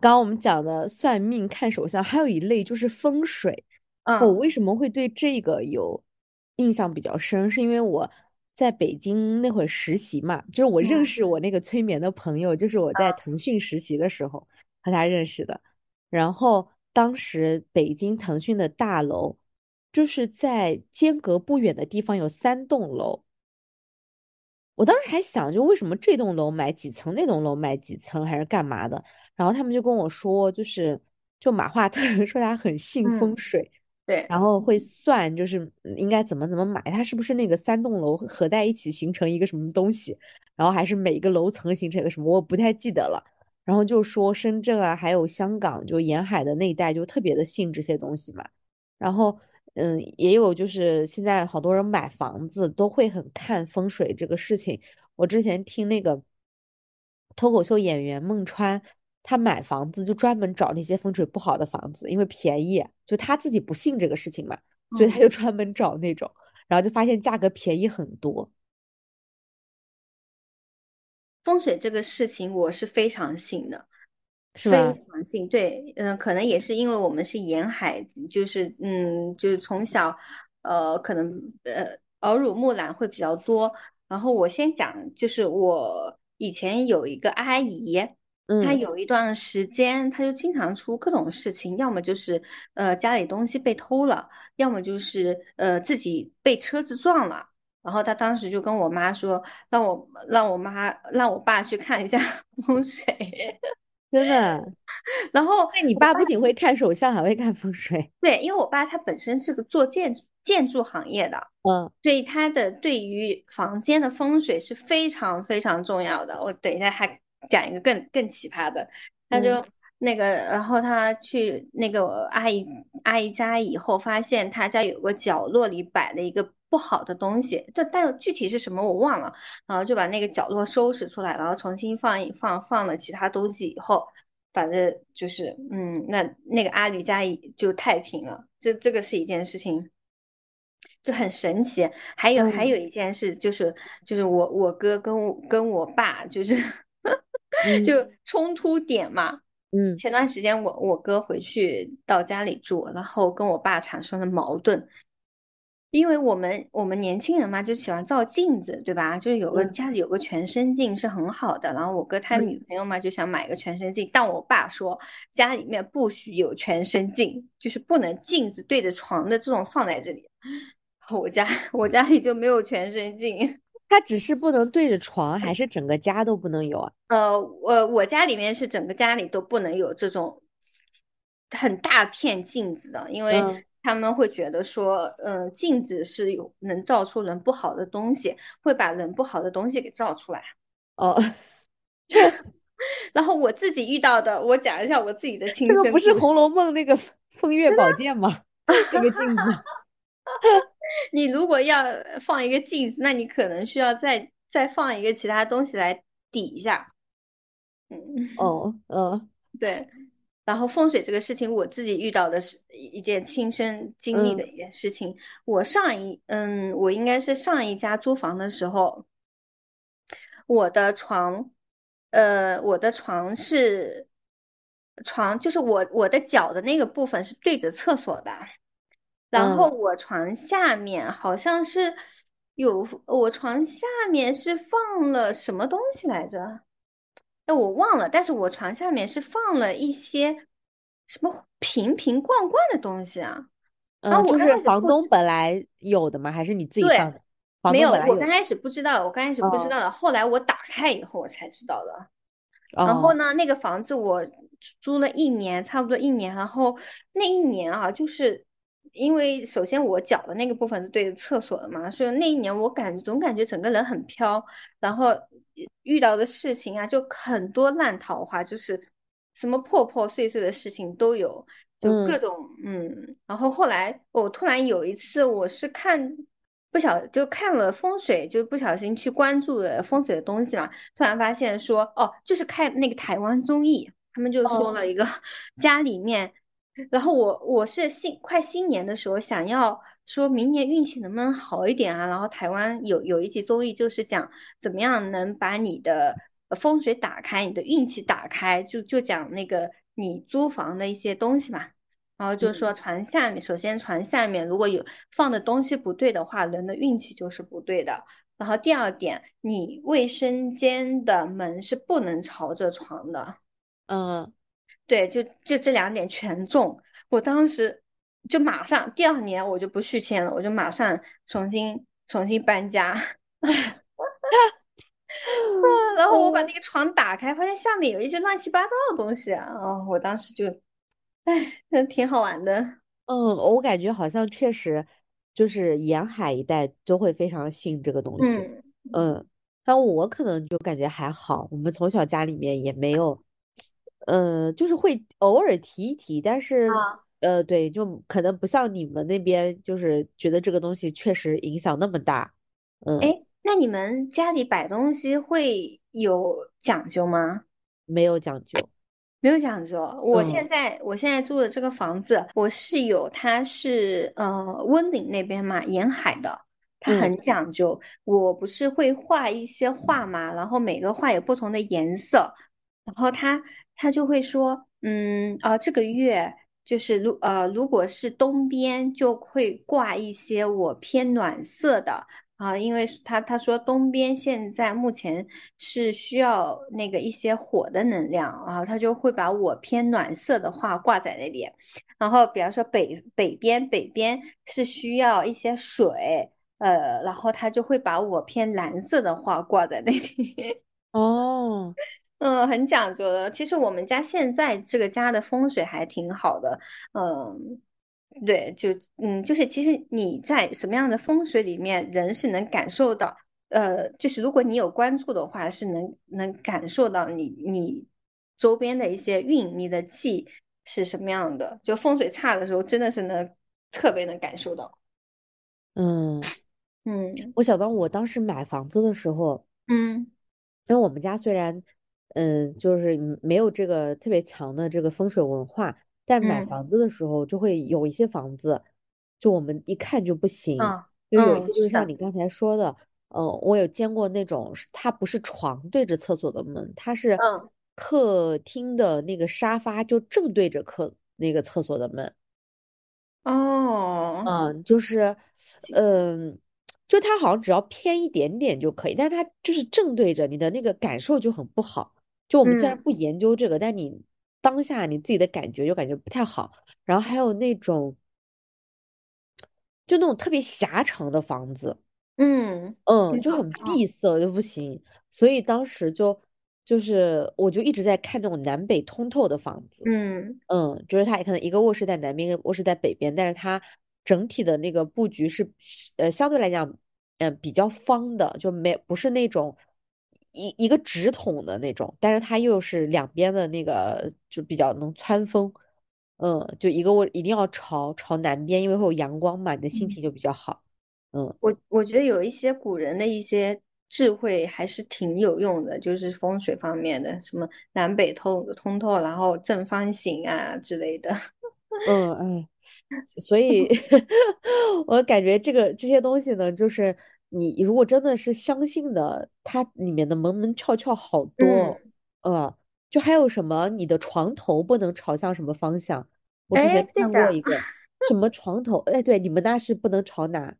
刚刚我们讲的算命看手相，还有一类就是风水。我为什么会对这个有印象比较深？是因为我在北京那会儿实习嘛，就是我认识我那个催眠的朋友，就是我在腾讯实习的时候和他认识的。然后当时北京腾讯的大楼，就是在间隔不远的地方有三栋楼。我当时还想，就为什么这栋楼买几层，那栋楼买几层，还是干嘛的？然后他们就跟我说，就是就马化腾 说他很信风水，对，然后会算，就是应该怎么怎么买，他是不是那个三栋楼合在一起形成一个什么东西？然后还是每个楼层形成一个什么？我不太记得了。然后就说深圳啊，还有香港，就沿海的那一带，就特别的信这些东西嘛。然后。嗯，也有就是现在好多人买房子都会很看风水这个事情。我之前听那个脱口秀演员孟川，他买房子就专门找那些风水不好的房子，因为便宜。就他自己不信这个事情嘛，所以他就专门找那种，然后就发现价格便宜很多。风水这个事情我是非常信的。非常性对，嗯，可能也是因为我们是沿海，就是嗯，就是从小，呃，可能呃耳濡目染会比较多。然后我先讲，就是我以前有一个阿姨，她有一段时间，她就经常出各种事情，要么就是呃家里东西被偷了，要么就是呃自己被车子撞了。然后她当时就跟我妈说，让我让我妈让我爸去看一下 风水。真的，然后那你爸不仅会看手相，还会看风水。对，因为我爸他本身是个做建建筑行业的，嗯，所以他的对于房间的风水是非常非常重要的。我等一下还讲一个更更奇葩的，他就那个，然后他去那个阿姨阿姨家以后，发现他家有个角落里摆了一个。不好的东西，但但具体是什么我忘了，然后就把那个角落收拾出来，然后重新放一放放了其他东西以后，反正就是嗯，那那个阿里家就太平了。这这个是一件事情，就很神奇。还有还有一件事就是就是我我哥跟我跟我爸就是 就冲突点嘛。嗯，前段时间我我哥回去到家里住，然后跟我爸产生了矛盾。因为我们我们年轻人嘛，就喜欢照镜子，对吧？就是有个家里有个全身镜是很好的。然后我哥他女朋友嘛，就想买个全身镜，但我爸说家里面不许有全身镜，就是不能镜子对着床的这种放在这里。我家我家里就没有全身镜，它只是不能对着床，还是整个家都不能有啊？呃，我我家里面是整个家里都不能有这种很大片镜子的，因为。他们会觉得说，嗯，镜子是有能照出人不好的东西，会把人不好的东西给照出来。哦，然后我自己遇到的，我讲一下我自己的亲身。这个不是《红楼梦》那个 风月宝鉴吗？那个镜子。你如果要放一个镜子，那你可能需要再再放一个其他东西来抵一下。嗯，哦，嗯对。然后风水这个事情，我自己遇到的是一件亲身经历的嗯一件事情。我上一，嗯，我应该是上一家租房的时候，我的床，呃，我的床是床，就是我我的脚的那个部分是对着厕所的，然后嗯我床下面好像是有，我床下面是放了什么东西来着？哎，我忘了，但是我床下面是放了一些什么瓶瓶罐罐的东西啊。然嗯，后我刚就是开始不知，房东本来有的吗？还是你自己对，放的？没有。我刚开始不知道，我刚开始不知哦道的，后来我打开以后我才知道的。然后哦，呢，那个房子我租了一年，差不多一年。然后那一年啊，就是因为首先我脚的那个部分是对着厕所的嘛，所以那一年我感总感觉整个人很飘，然后遇到的事情啊，就很多烂桃花，就是什么破破碎碎的事情都有，就各嗯种嗯。然后后来我突然有一次，我是看。不小就看了风水，就不小心去关注了风水的东西嘛，突然发现说，哦，就是看那个台湾综艺，他们就说哦了一个 家里面，然后我我是新快新年的时候，想要说明年运气能不能好一点啊，然后台湾有有一集综艺就是讲怎么样能把你的呃风水打开，你的运气打开，就就讲那个你租房的一些东西嘛。然后就嗯说床下面，首先床下面如果有放的东西不对的话，人的运气就是不对的。然后第二点，你卫生间的门是不能朝着床的。嗯，对，就就这两点全中。我当时就马上第二年我就不续签了，我就马上重新重新搬家。然后我把嗯那个床打开，发现下面有一些乱七八糟的东西啊，哦，我当时就，哎，那挺好玩的。嗯，我感觉好像确实就是沿海一带都会非常信这个东西。嗯嗯，但我可能就感觉还好，我们从小家里面也没有，嗯，就是会偶尔提一提，但是啊。呃，对，就可能不像你们那边，就是觉得这个东西确实影响那么大。嗯，哎，那你们家里摆东西会有讲究吗？没有讲究。没有讲究。我现嗯在我现在住的这个房子，我室友他是呃温岭那边嘛，沿海的，他嗯很讲究。我不是会画一些画嘛，然后每个画有不同的颜色，然后他他就会说，嗯，啊，这个月就是如呃如果是东边就会挂一些我偏暖色的。啊，因为他他说东边现在目前是需要那个一些火的能量啊，他就会把我偏暖色的画挂在那里。然后比方说北北边北边是需要一些水，呃，然后他就会把我偏蓝色的画挂在那里。哦，嗯，很讲究的。其实我们家现在这个家的风水还挺好的，嗯，对，就嗯，就是其实你在什么样的风水里面，人是能感受到，呃，就是如果你有关注的话，是能能感受到你你周边的一些运，你的气是什么样的。就风水差的时候，真的是能特别能感受到。嗯，嗯我想到我当时买房子的时候。嗯因为我们家虽然，嗯，就是嗯没有这个特别强的这个风水文化，但买嗯房子的时候就会有一些房子，就我们一看就不行，啊就有一些嗯，就是是的，像你刚才说的，嗯，我有见过那种是它不是床对着厕所的门，它是嗯客厅的那个沙发就正对着客那个厕所的门。哦，嗯，就是，嗯，就它好像只要偏一点点就可以，但是它就是正对着你的那个感受就很不好。就我们虽然嗯不研究这个，但你当下你自己的感觉就感觉不太好。然后还有那种，就那种特别狭长的房子，嗯，嗯，就很闭哦塞就不行。所以当时就就是我就一直在看那种南北通透的房子。嗯。嗯，就是它可能一个卧室在南边，一个卧室在北边，但是它整体的那个布局是，呃，相对来讲，嗯、比较方的，就没不是那种一一个直筒的那种，但是它又是两边的那个就比较能穿风，嗯，就一个卧一定要朝朝南边，因为会有阳光嘛，你的心嗯情就比较好。嗯我我觉得有一些古人的一些智慧还是挺有用的，就是风水方面的，什么南北通通透，然后正方形啊之类的。嗯，哎，所以 我感觉这个这些东西呢，就是你如果真的是相信的，它里面的门门窍窍好多呃，就还有什么你的床头不能朝向什么方向？我之哎，前，看过一个什么床头，哎，对，你们那是不能朝哪？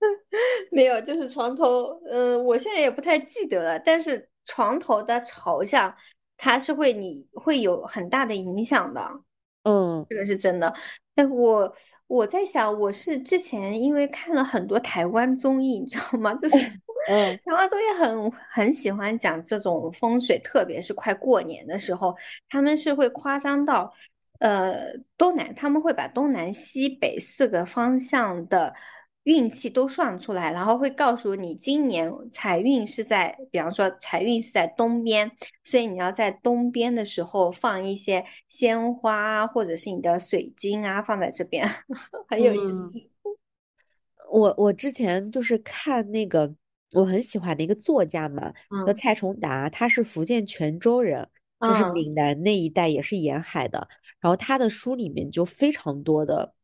没有，就是床头，嗯、我现在也不太记得了，但是床头的朝向，它是会你会有很大的影响的。嗯这个是真的。哎，我我在想，我是之前因为看了很多台湾综艺，你知道吗？就是嗯台湾综艺很很喜欢讲这种风水，特别是快过年的时候，他们是会夸张到，呃，东南，他们会把东南西北四个方向的运气都算出来，然后会告诉你今年财运是在，比方说财运是在东边。所以你要在东边的时候放一些鲜花啊或者是你的水晶啊，放在这边，很有意思。嗯。我我之前就是看那个我很喜欢的一个作家嘛，叫嗯蔡崇达，他是福建泉州人，就是嗯闽南那一带也是沿海的。然后他的书里面就非常多的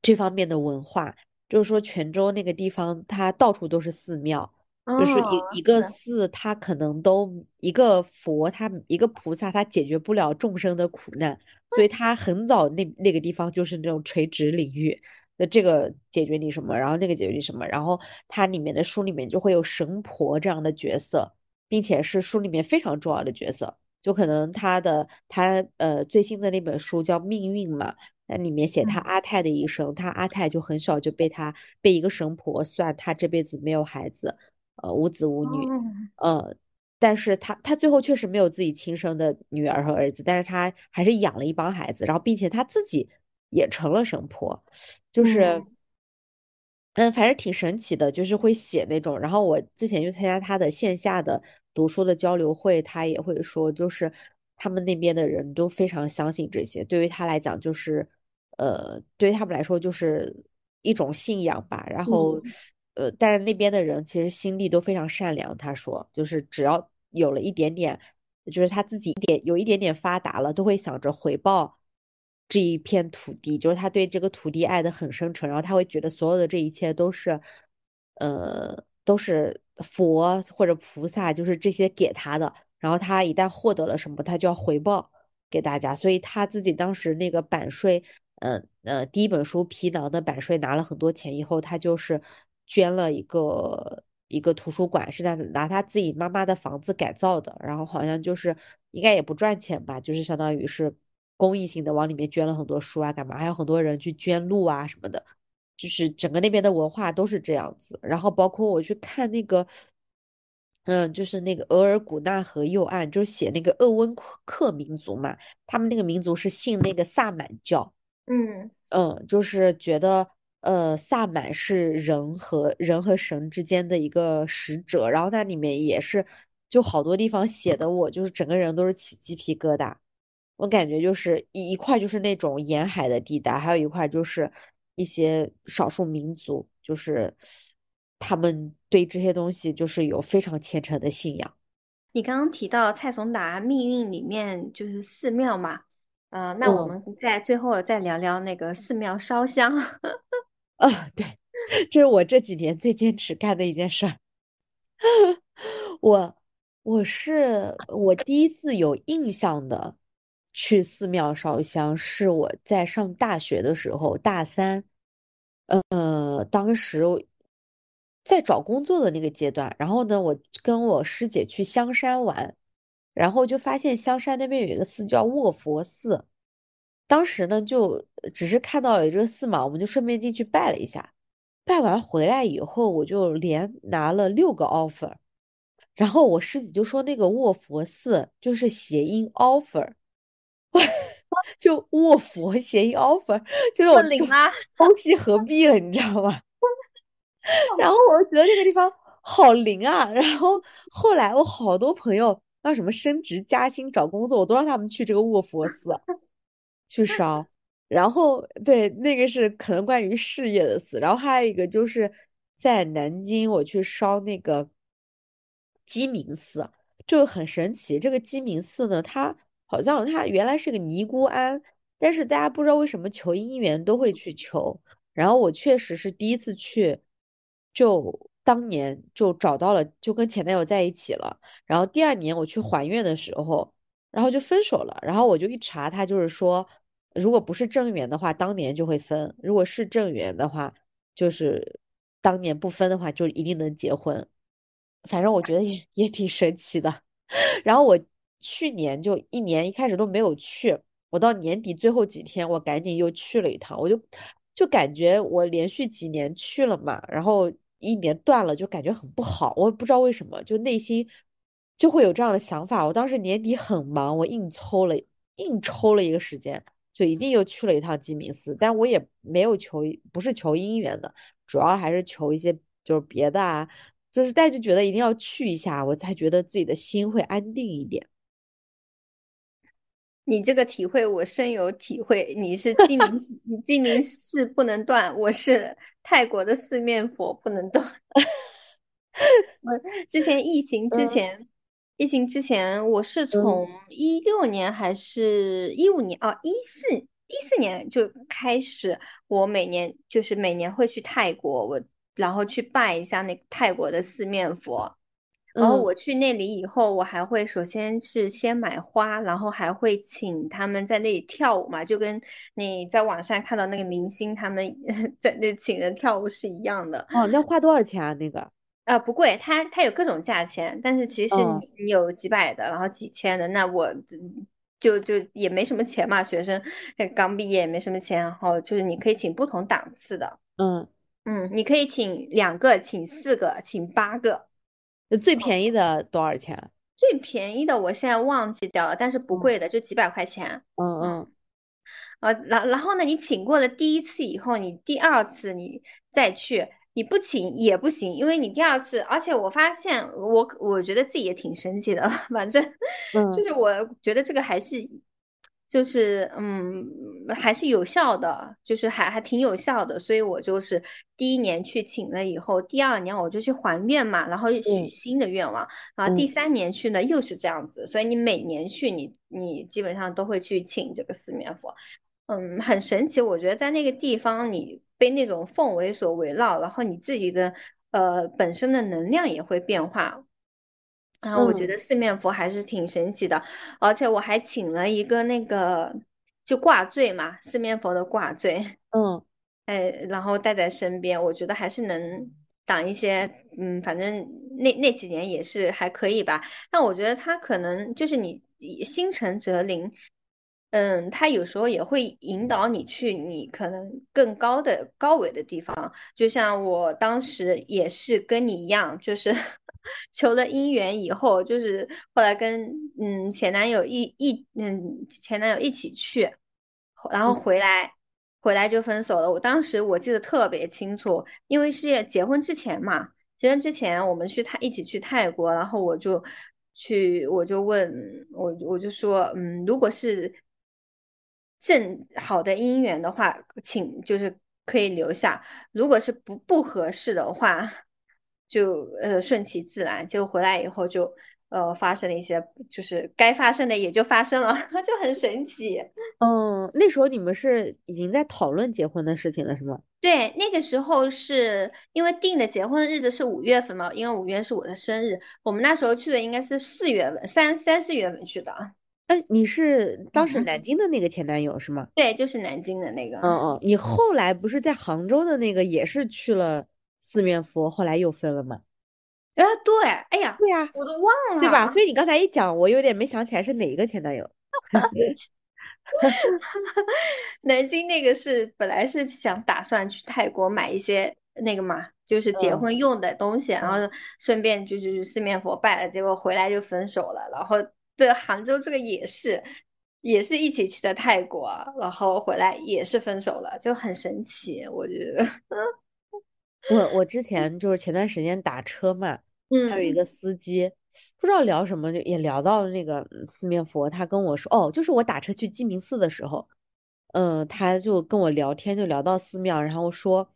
这方面的文化，就是说泉州那个地方，它到处都是寺庙，就是一哦，一个，寺，它可能都一个佛，它一个菩萨，它解决不了众生的苦难，所以它很早那那个地方就是那种垂直领域。那这个解决你什么，然后那个解决你什么，然后它里面的书里面就会有神婆这样的角色，并且是书里面非常重要的角色。就可能他的他呃最新的那本书叫《命运》嘛，那里面写他嗯阿泰的一生，他阿泰就很小就被他被一个神婆算他这辈子没有孩子，呃无子无女，哦，呃，但是他他最后确实没有自己亲生的女儿和儿子，但是他还是养了一帮孩子，然后并且他自己也成了神婆，就是。嗯嗯，反正挺神奇的，就是会写那种。然后我之前去参加他的线下的读书的交流会，他也会说，就是他们那边的人都非常相信这些。对于他来讲，就是呃，对于他们来说就是一种信仰吧。然后嗯，呃，但是那边的人其实心地都非常善良。他说，就是只要有了一点点，就是他自己一点有一点点发达了，都会想着回报。这一片土地，就是他对这个土地爱的很深沉，然后他会觉得所有的这一切都是，呃，都是佛或者菩萨，就是这些给他的，然后他一旦获得了什么，他就要回报给大家，所以他自己当时那个版税，呃呃，第一本书《皮囊》的版税拿了很多钱以后，他就是捐了一个一个图书馆，是拿拿他自己妈妈的房子改造的，然后好像就是应该也不赚钱吧，就是相当于是公益性的往里面捐了很多书啊，干嘛？还有很多人去捐路啊什么的，就是整个那边的文化都是这样子。然后包括我去看那个。嗯，就是那个额尔古纳河右岸，就是写那个鄂温克克民族嘛，他们那个民族是信那个萨满教，嗯，嗯，就是觉得呃，萨满是人和人和神之间的一个使者，然后那里面也是就好多地方写的我就是整个人都是起鸡皮疙瘩，我感觉就是一一块就是那种沿海的地带，还有一块就是一些少数民族，就是他们对这些东西就是有非常虔诚的信仰。你刚刚提到蔡崇达《命运》里面就是寺庙嘛，呃，那我嗯，们在最后再聊聊那个寺庙烧香。啊，对，这是我这几年最坚持干的一件事儿。我我是我第一次有印象的去寺庙烧香，是我在上大学的时候，大三，呃，当时在找工作的那个阶段，然后呢，我跟我师姐去香山玩，然后就发现香山那边有一个寺叫卧佛寺，当时呢就只是看到有这个寺嘛，我们就顺便进去拜了一下，拜完回来以后，我就连拿了六个 offer。然后我师姐就说那个卧佛寺就是谐音 offer，就卧佛谐音 offer，就是我灵啊！东西合璧了，你知道吗？然后我就觉得这个地方好灵啊。然后后来我好多朋友让什么升职加薪、找工作，我都让他们去这个卧佛寺去烧。然后对，那个是可能关于事业的寺，然后还有一个就是在南京我去烧那个鸡鸣寺，就很神奇。这个鸡鸣寺呢，它好像它原来是个尼姑庵，但是大家不知道为什么求姻缘都会去求。然后我确实是第一次去，就当年就找到了，就跟前男友在一起了。然后第二年我去还愿的时候，然后就分手了。然后我就一查，他就是说，如果不是正缘的话，当年就会分；如果是正缘的话，就是当年不分的话，就一定能结婚。反正我觉得也也挺神奇的。然后我去年就一年一开始都没有去，我到年底最后几天，我赶紧又去了一趟，我就就感觉我连续几年去了嘛，然后一年断了，就感觉很不好，我也不知道为什么，就内心就会有这样的想法。我当时年底很忙，我硬抽了硬抽了一个时间，就一定又去了一趟鸡鸣寺，但我也没有求，不是求姻缘的，主要还是求一些就是别的啊。就是但就觉得一定要去一下，我才觉得自己的心会安定一点。你这个体会我深有体会。你是鸡鸣，你鸡鸣寺不能断，我是泰国的四面佛不能断。我之前疫情之前，疫情之前我是从一六年还是一五年哦，一四一四年就开始，我每年就是每年会去泰国，我。然后去拜一下那泰国的四面佛，然后我去那里以后，我还会首先是先买花，然后还会请他们在那里跳舞嘛，就跟你在网上看到那个明星他们 在那请人跳舞是一样的。哦，那花多少钱啊？那个啊不贵，它它有各种价钱，但是其实你你有几百的，然后几千的，那我就就也没什么钱嘛，学生刚毕业没什么钱，然后就是你可以请不同档次的，嗯。嗯，你可以请两个，请四个，请八个。最便宜的多少钱？最便宜的我现在忘记掉了，但是不贵的，就几百块钱。嗯嗯。呃，然然后呢，你请过了第一次以后，你第二次你再去，你不请也不行，因为你第二次，而且我发现我我觉得自己也挺生气的，反正就是我觉得这个还是。就是嗯，还是有效的，就是还还挺有效的，所以我就是第一年去请了以后，第二年我就去还愿嘛，然后许新的愿望，然后第三年去呢又是这样子，所以你每年去，你你基本上都会去请这个四面佛，嗯，很神奇，我觉得在那个地方你被那种氛围所围绕，然后你自己的呃本身的能量也会变化。然后我觉得四面佛还是挺神奇的，而且我还请了一个那个就挂坠嘛，四面佛的挂坠，嗯，哎，然后带在身边，我觉得还是能挡一些，嗯，反正那那几年也是还可以吧。但我觉得他可能就是你心诚则灵，嗯，他有时候也会引导你去你可能更高的高维的地方，就像我当时也是跟你一样，就是。求了姻缘以后，就是后来跟嗯前男友一一嗯前男友一起去，然后回来回来就分手了。我当时我记得特别清楚，因为是结婚之前嘛，结婚之前我们去泰一起去泰国，然后我就去我就问我我就说嗯，如果是正好的姻缘的话，请就是可以留下；如果是不不合适的话。就呃顺其自然，结果回来以后就呃发生了一些，就是该发生的也就发生了，就很神奇。嗯，那时候你们是已经在讨论结婚的事情了，是吗？对，那个时候是因为定的结婚日子是五月份嘛，因为五月是我的生日，我们那时候去的应该是四月份，三三四月份去的。哎，你是当时南京的那个前男友是吗？对，就是南京的那个。嗯嗯，你后来不是在杭州的那个也是去了？四面佛后来又分了吗？啊，对，哎呀，对呀，我都忘了，对吧？所以你刚才一讲，我有点没想起来是哪一个前男友。南京那个是本来是想打算去泰国买一些那个嘛，就是结婚用的东西，然后顺便就就是四面佛拜了，结果回来就分手了。然后对杭州这个也是，也是一起去的泰国，然后回来也是分手了，就很神奇，我觉得。我我之前就是前段时间打车嘛，嗯，还有一个司机，不知道聊什么，就也聊到那个四面佛，他跟我说，哦，就是我打车去鸡鸣寺的时候，嗯，他就跟我聊天，就聊到寺庙，然后说，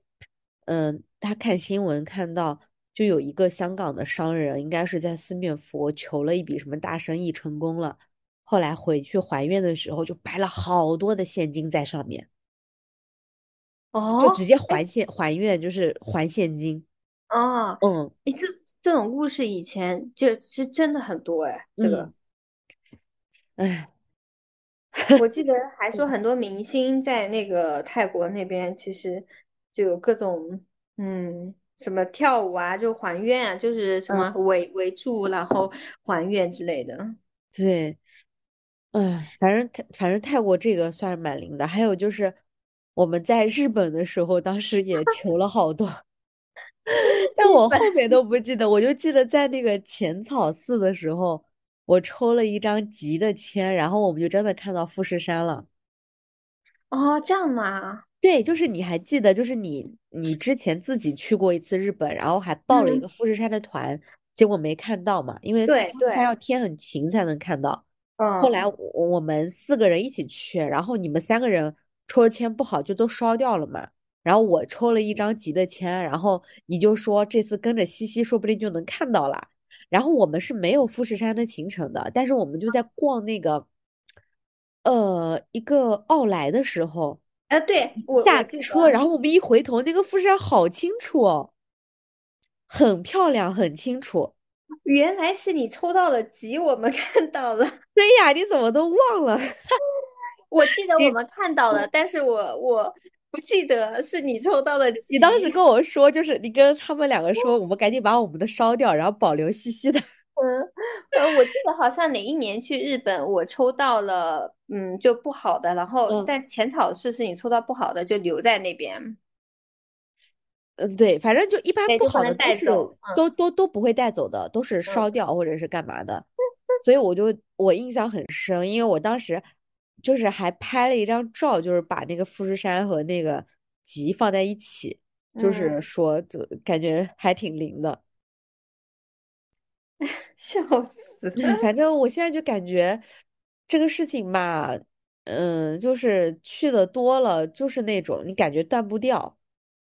嗯，他看新闻看到，就有一个香港的商人，应该是在四面佛求了一笔什么大生意成功了，后来回去还愿的时候，就摆了好多的现金在上面，哦就直哦，接还现还愿，就是还现金。哦，嗯。哎，这这种故事以前就是真的很多哎，这个嗯，哎，我 记得还说很多明星在那个泰国那边，其实就有各种嗯什么跳舞啊，就还愿啊，就是什么嗯，围围住然后还愿之类的。对。哎，反正泰反正泰国这个算是蛮灵的，还有就是我们在日本的时候，当时也求了好多，但我后面都不记得，我就记得在那个浅草寺的时候，我抽了一张吉的签，然后我们就真的看到富士山了。哦，这样吗？对，就是你还记得，就是你你之前自己去过一次日本，然后还报了一嗯，个富士山的团，结果没看到嘛，因为它富士山对对，要天很晴才能看到。后来嗯，我我们四个人一起去，然后你们三个人抽的签不好，就都烧掉了嘛。然后我抽了一张吉的签，然后你就说这次跟着西西，说不定就能看到了。然后我们是没有富士山的行程的，但是我们就在逛那个呃一个奥莱的时候。呃，对下车，然，后我们一回头，那个富士山好清楚哦，很漂亮，很清楚。原来是你抽到了吉，我们 看到了。对呀，你怎么都忘了？我记得我们看到了，但是我我不记得是你抽到了你当时。跟我说，就是你跟他们两个说，我们赶紧把我们的烧掉，然后保留西西的。嗯，呃，我记得好像哪一年去日本，我抽到了，嗯，就不好的，然后嗯但浅草寺是你抽到不好的，就留在那边，嗯，对，反正就一般，不好的都是带走。嗯都都都不会带走的，都是烧嗯掉或者是干嘛的。所以我就我印象很深，因为我当时就是还拍了一张照，就是把那个富士山和那个集放在一起，就是嗯，说就感觉还挺灵的。笑死。哎，反正我现在就感觉这个事情吧，嗯，就是去的多了，就是那种你感觉断不掉，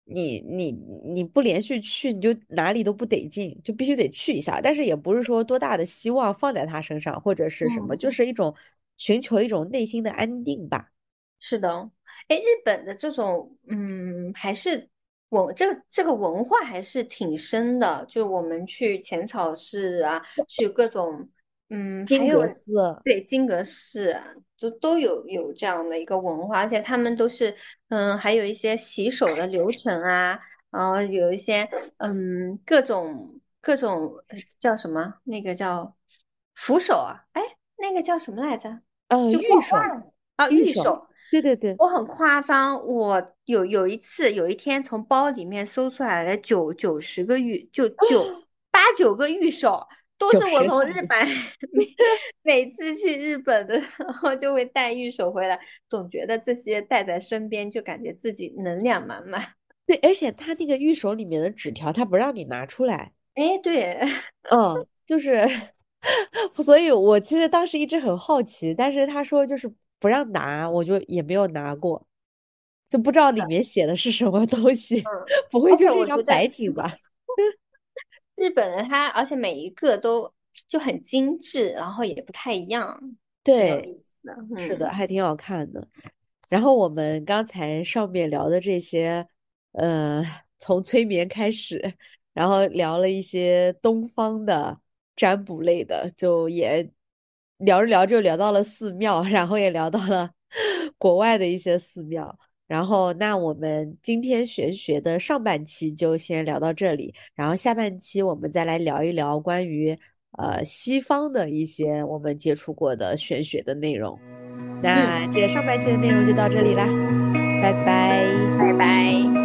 你你你不连续去，你就哪里都不得劲，就必须得去一下。但是也不是说多大的希望放在他身上，或者是什么，就嗯。是一种寻求一种内心的安定吧。是的，哎，日本的这种，嗯，还是文这个这个文化还是挺深的。就我们去浅草寺啊，去各种，嗯，还有金阁寺，对金阁寺啊，都都有有这样的一个文化，而且他们都是，嗯，还有一些洗手的流程啊，然后有一些，嗯，各种各种呃叫什么？那个叫扶手啊，哎，那个叫什么来着？呃，就御守，挂画啊，御守，玉手。对对对，我很夸张，我有有一次，有一天从包里面搜出来了九九十个玉，就九八九个玉手，都是我。从日本每每次去日本的时候就会带玉手回来，总觉得这些带在身边就感觉自己能量满满。对，而且他那个玉手里面的纸条，他不让你拿出来。哎，对，嗯，就是，所以我其实当时一直很好奇，但是他说就是不让拿，我就也没有拿过，就不知道里面写的是什么东西，嗯，不会就是一张白纸吧？日本的它，而且每一个都就很精致，然后也不太一样，对。是的，嗯还挺好看的。然后我们刚才上面聊的这些，呃，从催眠开始，然后聊了一些东方的占卜类的，就也聊着聊着就聊到了寺庙，然后也聊到了 国外的一些寺庙。然后，那我们今天玄学的上半期就先聊到这里，然后下半期我们再来聊一聊关于呃西方的一些我们接触过的玄学的内容。嗯，那这个上半期的内容就到这里啦，拜拜。拜拜。